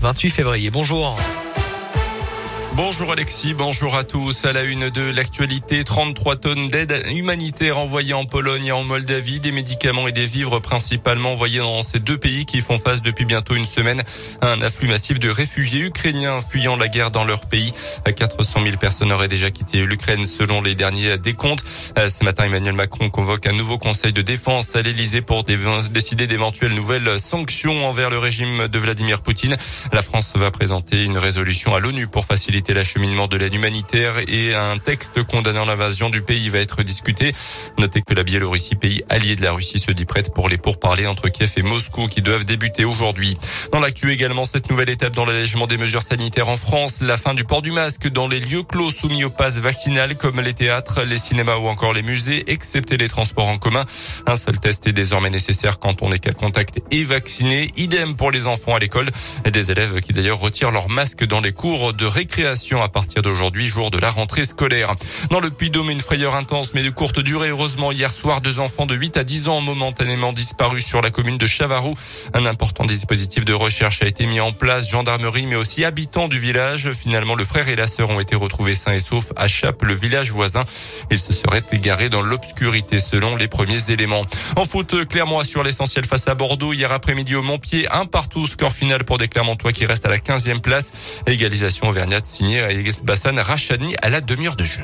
28 février. Bonjour. Bonjour Alexis, bonjour à tous. À la une de l'actualité, 33 tonnes d'aide humanitaire envoyées en Pologne et en Moldavie, des médicaments et des vivres principalement envoyés dans ces deux pays qui font face depuis bientôt une semaine à un afflux massif de réfugiés ukrainiens fuyant la guerre dans leur pays. 400 000 personnes auraient déjà quitté l'Ukraine selon les derniers décomptes. Ce matin, Emmanuel Macron convoque un nouveau conseil de défense à l'Elysée pour décider d'éventuelles nouvelles sanctions envers le régime de Vladimir Poutine. La France va présenter une résolution à l'ONU pour faciliter l'acheminement de l'aide humanitaire et un texte condamnant l'invasion du pays va être discuté. Notez que la Biélorussie, pays allié de la Russie, se dit prête pour les pourparlers entre Kiev et Moscou qui doivent débuter aujourd'hui. Dans l'actu également, cette nouvelle étape dans l'allègement des mesures sanitaires en France, la fin du port du masque dans les lieux clos soumis au pass vaccinal comme les théâtres, les cinémas ou encore les musées, excepté les transports en commun. Un seul test est désormais nécessaire quand on est qu'à contact et vacciné. Idem pour les enfants à l'école. Des élèves qui d'ailleurs retirent leur masque dans les cours de récréation à partir d'aujourd'hui, jour de la rentrée scolaire. Dans le Puy-Dôme, une frayeur intense mais de courte durée. Heureusement, hier soir, deux enfants de 8 à 10 ans ont momentanément disparus sur la commune de Chavarou. Un important dispositif de recherche a été mis en place, gendarmerie mais aussi habitants du village. Finalement, le frère et la sœur ont été retrouvés sains et saufs à Chape, le village voisin. Ils se seraient égarés dans l'obscurité selon les premiers éléments. En foot, Clermont sur l'essentiel face à Bordeaux. Hier après-midi au Montpied, un partout, score final pour des Clermontois qui restent à la 15e place. Égalisation auvergnate signé Bassan Rachani à la demi-heure de jeu.